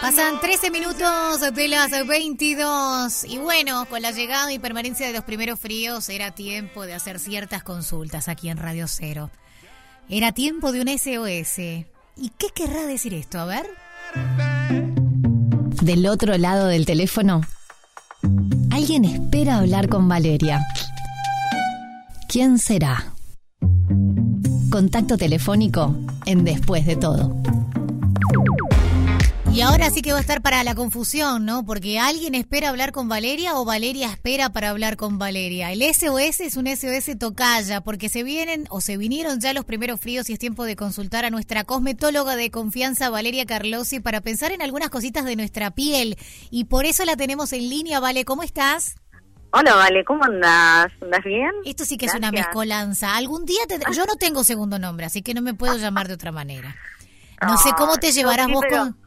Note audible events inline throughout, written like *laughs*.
Pasan 13 minutos de las 22 y bueno, con la llegada y permanencia de los primeros fríos era tiempo de hacer ciertas consultas aquí en Radio Cero. Era tiempo de un SOS. ¿Y qué querrá decir esto? A ver. Del otro lado del teléfono, alguien espera hablar con Valeria. ¿Quién será? Contacto telefónico en Después de todo. Y ahora sí que va a estar para la confusión, ¿no? Porque alguien espera hablar con Valeria o Valeria espera para hablar con Valeria. El SOS es un SOS tocaya porque se vienen o se vinieron ya los primeros fríos y es tiempo de consultar a nuestra cosmetóloga de confianza, Valeria Carlosi, para pensar en algunas cositas de nuestra piel. Y por eso la tenemos en línea, Vale. ¿Cómo estás? Hola, Vale, ¿cómo andas? ¿Andas bien? Esto sí que es una mezcolanza. Algún día te... yo no tengo segundo nombre, así que no me puedo llamar de otra manera. No sé cómo te llevarás vos con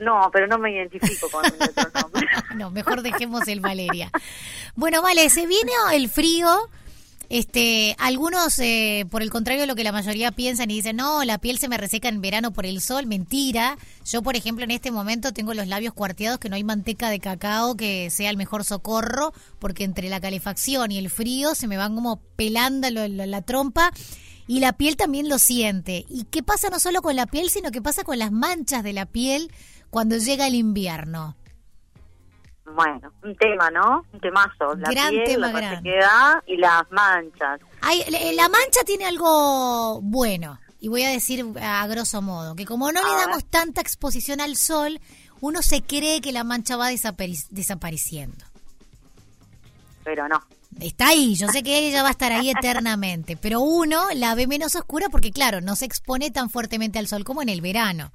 no, pero no me identifico con otro nombre. *laughs* no, mejor dejemos el Valeria. Bueno, vale, se viene el frío. Este, algunos, eh, por el contrario, lo que la mayoría piensan y dicen, no, la piel se me reseca en verano por el sol, mentira. Yo, por ejemplo, en este momento tengo los labios cuarteados, que no hay manteca de cacao que sea el mejor socorro, porque entre la calefacción y el frío se me van como pelando la trompa y la piel también lo siente. ¿Y qué pasa no solo con la piel, sino que pasa con las manchas de la piel cuando llega el invierno? Bueno, un tema, ¿no? Un temazo. La gran piel, tema, la y las manchas. la mancha tiene algo bueno, y voy a decir a grosso modo, que como no le damos tanta exposición al sol, uno se cree que la mancha va desapareciendo. Pero no. Está ahí, yo sé que ella va a estar ahí eternamente, pero uno la ve menos oscura porque, claro, no se expone tan fuertemente al sol como en el verano.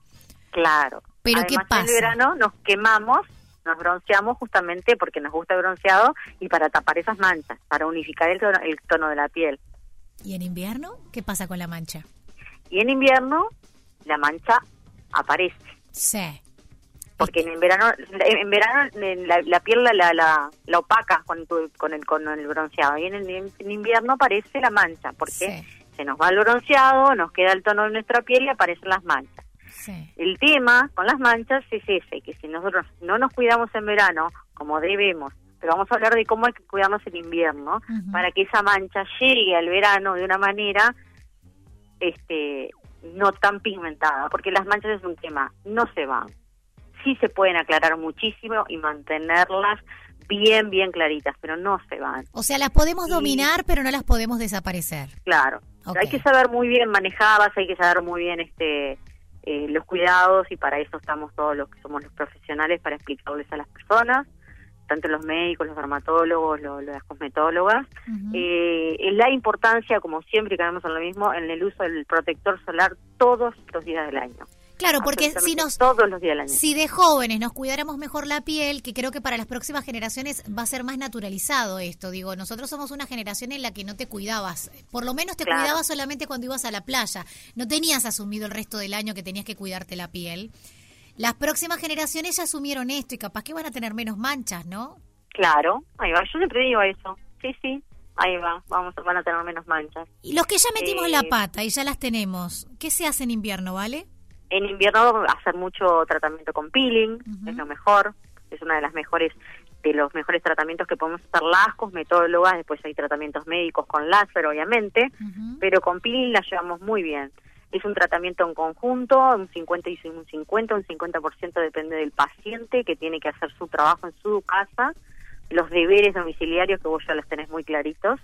Claro. Pero ¿qué pasa? En el verano nos quemamos, nos bronceamos justamente porque nos gusta el bronceado y para tapar esas manchas, para unificar el tono, el tono de la piel. ¿Y en invierno? ¿Qué pasa con la mancha? Y en invierno la mancha aparece. Sí. Porque en verano, en verano la, piel la, la, la, opaca con, con, el, con el bronceado y en, el, en invierno aparece la mancha porque se nos va el bronceado, nos queda el tono de nuestra piel y aparecen las manchas. El tema con las manchas es ese, que si nosotros no nos cuidamos en verano como debemos, pero vamos a hablar de cómo hay que cuidarnos en invierno, para que esa mancha llegue al verano de una manera este no tan pigmentada, porque las manchas es un tema, no se van. Sí se pueden aclarar muchísimo y mantenerlas bien, bien claritas, pero no se van. O sea, las podemos dominar, pero no las podemos desaparecer. Claro. Hay que saber muy bien manejarlas, hay que saber muy bien este eh, los cuidados y para eso estamos todos los que somos los profesionales para explicarles a las personas, tanto los médicos, los dermatólogos, las cosmetólogas, eh, la importancia, como siempre caemos en lo mismo, en el uso del protector solar todos los días del año. Claro, porque si nos todos los días del año. si de jóvenes nos cuidáramos mejor la piel, que creo que para las próximas generaciones va a ser más naturalizado esto. Digo, nosotros somos una generación en la que no te cuidabas, por lo menos te cuidabas solamente cuando ibas a la playa, no tenías asumido el resto del año que tenías que cuidarte la piel. Las próximas generaciones ya asumieron esto y capaz que van a tener menos manchas, ¿no? Claro, ahí va. Yo siempre digo eso. Sí, sí. Ahí va, vamos, van a tener menos manchas. Y los que ya metimos la eh, pata y ya las tenemos, ¿qué se hace en invierno, vale? En invierno hacer mucho tratamiento con peeling, es lo mejor, es una de las mejores de los mejores tratamientos que podemos hacer las cosmetólogas, después hay tratamientos médicos con láser obviamente, pero con peeling la llevamos muy bien. Es un tratamiento en conjunto, un 50 y un 50, un 50% depende del paciente que tiene que hacer su trabajo en su casa, los deberes domiciliarios que vos ya los tenés muy claritos,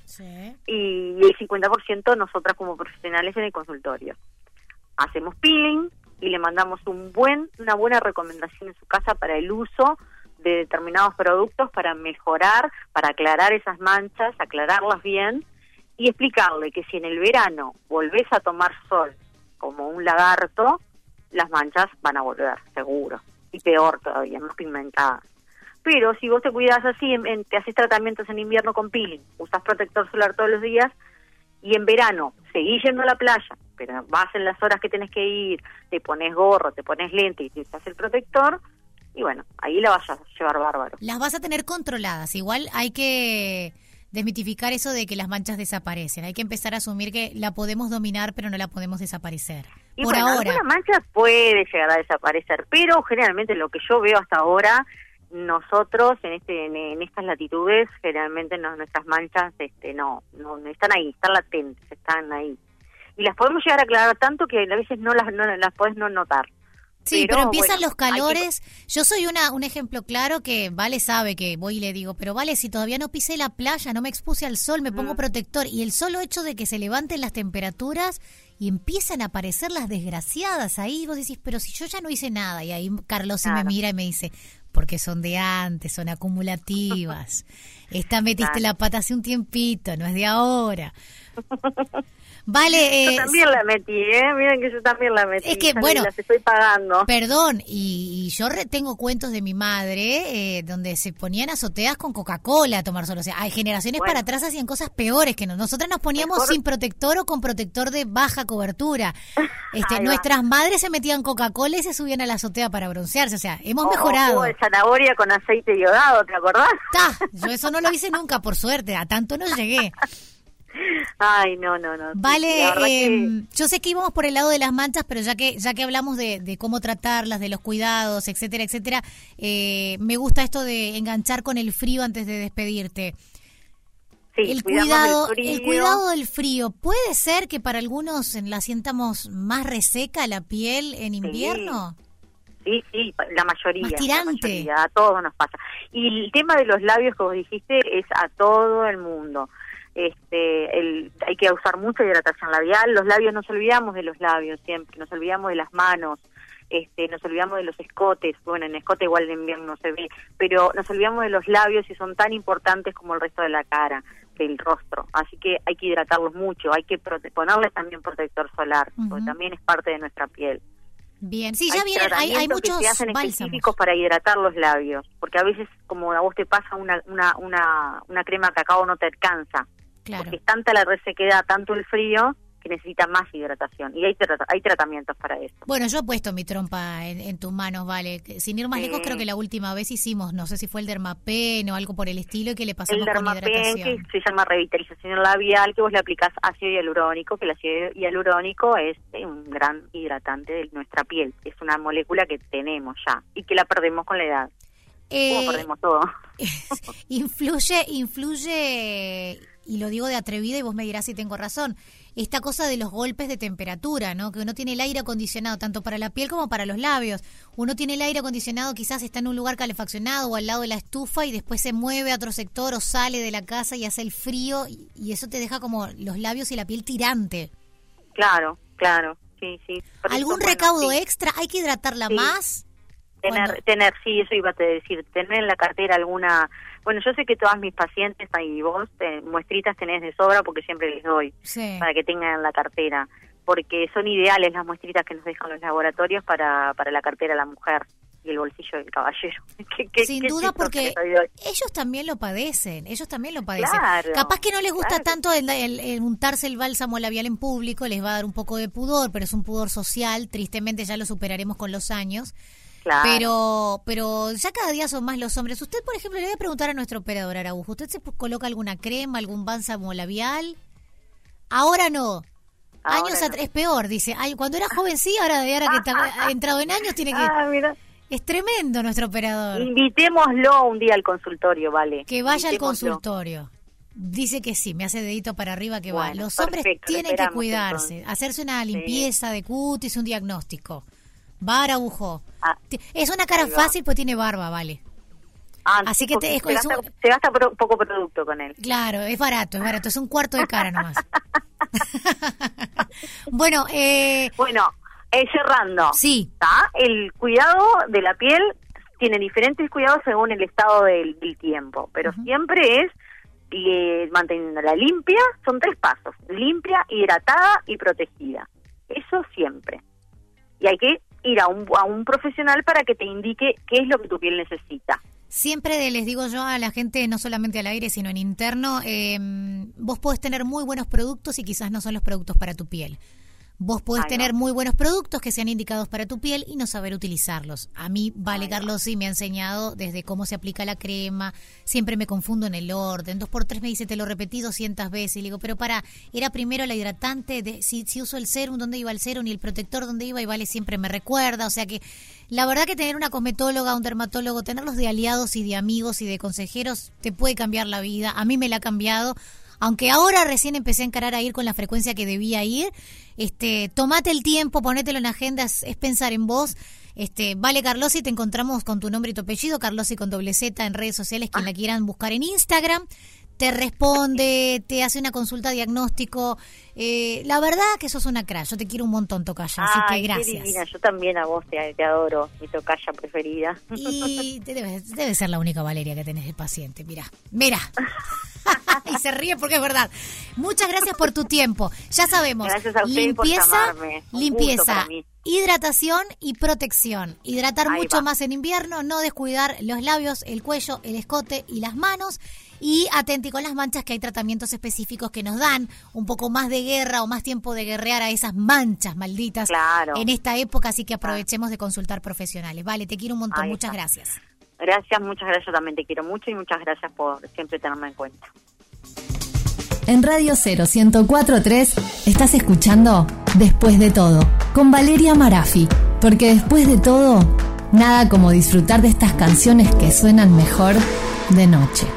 y el 50% nosotras como profesionales en el consultorio. Hacemos peeling, y le mandamos un buen, una buena recomendación en su casa para el uso de determinados productos para mejorar, para aclarar esas manchas, aclararlas bien y explicarle que si en el verano volvés a tomar sol como un lagarto, las manchas van a volver, seguro. Y peor todavía, más pigmentadas. Pero si vos te cuidas así, te haces tratamientos en invierno con peeling, usas protector solar todos los días y en verano seguís yendo a la playa, pero vas en las horas que tenés que ir, te pones gorro, te pones lente y te usas el protector, y bueno, ahí la vas a llevar bárbaro. Las vas a tener controladas. Igual hay que desmitificar eso de que las manchas desaparecen. Hay que empezar a asumir que la podemos dominar, pero no la podemos desaparecer. Y por bueno, ahora. alguna mancha puede llegar a desaparecer, pero generalmente lo que yo veo hasta ahora, nosotros en este en, estas latitudes, generalmente no, nuestras manchas este no, no no están ahí, están latentes, están ahí. Y las podemos llegar a aclarar tanto que a veces no las no las podés no notar. Sí, Pero, pero, empiezan bueno, los que- calores. Yo soy una un ejemplo claro que Vale sabe que voy y le digo, pero Vale, si todavía no pisé la playa, no me expuse al sol, me pongo protector. Y el solo hecho de que se levanten las temperaturas y empiezan a aparecer las desgraciadas ahí, vos decís, pero si yo ya no hice nada. Y ahí Carlos sí me mira y me dice, porque son de antes, son acumulativas. *laughs* Esta metiste Claro. la pata hace un tiempito, no es de ahora. *laughs* Vale, Yo eh, también la metí, ¿eh? Miren que yo también la metí. Es que, bueno, Las estoy pagando. Perdón, y, y yo re- tengo cuentos de mi madre eh, donde se ponían azoteas con Coca-Cola a tomar sol. O sea, hay generaciones Bueno. para atrás hacían cosas peores que no. Nosotras nos poníamos Mejor- sin protector o con protector de baja cobertura. *laughs* Este, nuestras madres se metían Coca-Cola y se subían a la azotea para broncearse. O sea, hemos O- o mejorado. jugo de zanahoria con aceite iodado, ¿te acordás? Ta, yo eso no lo hice nunca, por suerte. A tanto no llegué. *laughs* Ay, no, no, no. Vale, la que- eh, yo sé que íbamos por el lado de las manchas, pero ya que ya que hablamos de, de cómo tratarlas, de los cuidados, etcétera, etcétera, eh, me gusta esto de enganchar con el frío antes de despedirte. sí, el cuidado, del frío. el cuidado del frío. Puede ser que para algunos la sientamos más reseca la piel en invierno. Sí, sí, la mayoría. Más la tirante. mayoría, a todos nos pasa. Y el tema de los labios vos dijiste es a todo el mundo. Este, el, hay que usar mucha hidratación labial. Los labios, nos olvidamos de los labios siempre, nos olvidamos de las manos, este, nos olvidamos de los escotes. Bueno, en escote igual en invierno no se ve, pero nos olvidamos de los labios y son tan importantes como el resto de la cara, del rostro. Así que hay que hidratarlos mucho, hay que prote- ponerles también protector solar, porque también es parte de nuestra piel Bien, sí, ya hay vienen, hay, muchos que se hacen específicos para hidratar los labios, porque a veces como a vos te pasa una una una, una crema de cacao no te alcanza, Claro. porque es tanta la resequedad, tanto el frío que necesita más hidratación y hay hay tratamientos para eso. Bueno, yo he puesto mi trompa en, en tus manos, vale. Sin ir más Sí. lejos, creo que la última vez hicimos, no sé si fue el dermapen o algo por el estilo, que le El pasamos con dermapen que hidratación. se llama revitalización labial, que vos le aplicás ácido hialurónico, que el ácido hialurónico es eh, un gran hidratante de nuestra piel, es una molécula que tenemos ya y que la perdemos con la edad. Como Eh, perdemos todo. *laughs* influye, influye, y lo digo de atrevida y vos me dirás si tengo razón, esta cosa de los golpes de temperatura, ¿no? Que uno tiene el aire acondicionado tanto para la piel como para los labios. Uno tiene el aire acondicionado, quizás está en un lugar calefaccionado o al lado de la estufa y después se mueve a otro sector o sale de la casa y hace el frío y, y eso te deja como los labios y la piel tirante. Claro, claro, sí, sí. Por eso, ¿Algún bueno, recaudo sí. extra? ¿Hay que hidratarla Sí. más? Tener, tener, sí, eso iba a decir, tener en la cartera alguna, bueno, yo sé que todas mis pacientes y vos eh, muestritas tenés de sobra porque siempre les doy Sí. para que tengan en la cartera, porque son ideales las muestritas que nos dejan los laboratorios para, para la cartera de la mujer y el bolsillo del caballero. *laughs* ¿Qué- qué- Sin qué duda porque ellos también lo padecen, ellos también lo padecen. Claro, Capaz que no les gusta claro. tanto el, el- el untarse el bálsamo labial en público, les va a dar un poco de pudor, pero es un pudor social, tristemente ya lo superaremos con los años. Claro. Pero pero ya cada día son más los hombres. Usted, por ejemplo, le voy a preguntar a nuestro operador Araujo, ¿usted se coloca alguna crema, algún bálsamo labial? Ahora no. Ahora años no. atrás, es peor, dice. Ay, cuando era joven sí, ahora, de ahora que está *laughs* ha entrado en años tiene que... Ah, mira. Es tremendo nuestro operador. Invitémoslo un día al consultorio, vale. Que vaya al consultorio. Dice que sí, me hace dedito para arriba que va. Bueno, Los hombres perfecto, tienen que cuidarse, entonces. hacerse una limpieza de cutis, un diagnóstico. Va Araujo. Ah, Es una cara fácil, pues tiene barba, vale. Ah, Así sí, que te- es- se, gasta, un- se gasta pro- poco producto con él. Claro, es barato, es barato, es un cuarto de cara nomás. *laughs* bueno, eh, Bueno, eh, cerrando. sí, ¿tá? El cuidado de la piel tiene diferentes cuidados según el estado del, del tiempo, pero siempre es eh, manteniéndola limpia, son tres pasos, limpia, hidratada y protegida. Eso siempre. Y hay que ir a un, a un profesional para que te indique qué es lo que tu piel necesita. Siempre les digo yo a la gente, no solamente al aire, sino en interno, eh, vos podés tener muy buenos productos y quizás no son los productos para tu piel. Vos podés tener muy buenos productos que sean indicados para tu piel y no saber utilizarlos. A mí, Vale Carlos sí me ha enseñado desde cómo se aplica la crema, siempre me confundo en el orden. Dos por tres me dice, te lo repetí 200 veces. Y le digo, pero para, era primero la hidratante, de, si, si uso el serum, ¿dónde iba el serum? Y el protector, ¿dónde iba? Y Vale siempre me recuerda. O sea que la verdad que tener una cosmetóloga, un dermatólogo, tenerlos de aliados y de amigos y de consejeros, te puede cambiar la vida. A mí me la ha cambiado aunque ahora recién empecé a encarar a ir con la frecuencia que debía ir, este, tomate el tiempo, ponételo en agenda, es, pensar en vos. Este, vale Carlosi, te encontramos con tu nombre y tu apellido, Carlosi con doble Z en redes sociales, quien la quieran buscar en Instagram te responde, te hace una consulta diagnóstico. Eh, la verdad que sos una crash, yo te quiero un montón, Tocaya, así que gracias. Yo también a vos te, te adoro, mi Tocaya preferida. Y debe, debe, ser la única Valeria que tenés de paciente, mira, mira. *laughs* y se ríe porque es verdad. Muchas gracias por tu tiempo. Ya sabemos, limpieza, limpieza, hidratación y protección. Hidratar mucho más en invierno, no descuidar los labios, el cuello, el escote y las manos y atenti con las manchas que hay tratamientos específicos que nos dan un poco más de guerra o más tiempo de guerrear a esas manchas malditas en esta época, así que aprovechemos de consultar profesionales. Vale, te quiero un montón, muchas gracias. Gracias, muchas gracias, también te quiero mucho y muchas gracias por siempre tenerme en cuenta. En Radio 0 1043 estás escuchando Después de todo con Valeria Marafi, porque después de todo, nada como disfrutar de estas canciones que suenan mejor de noche.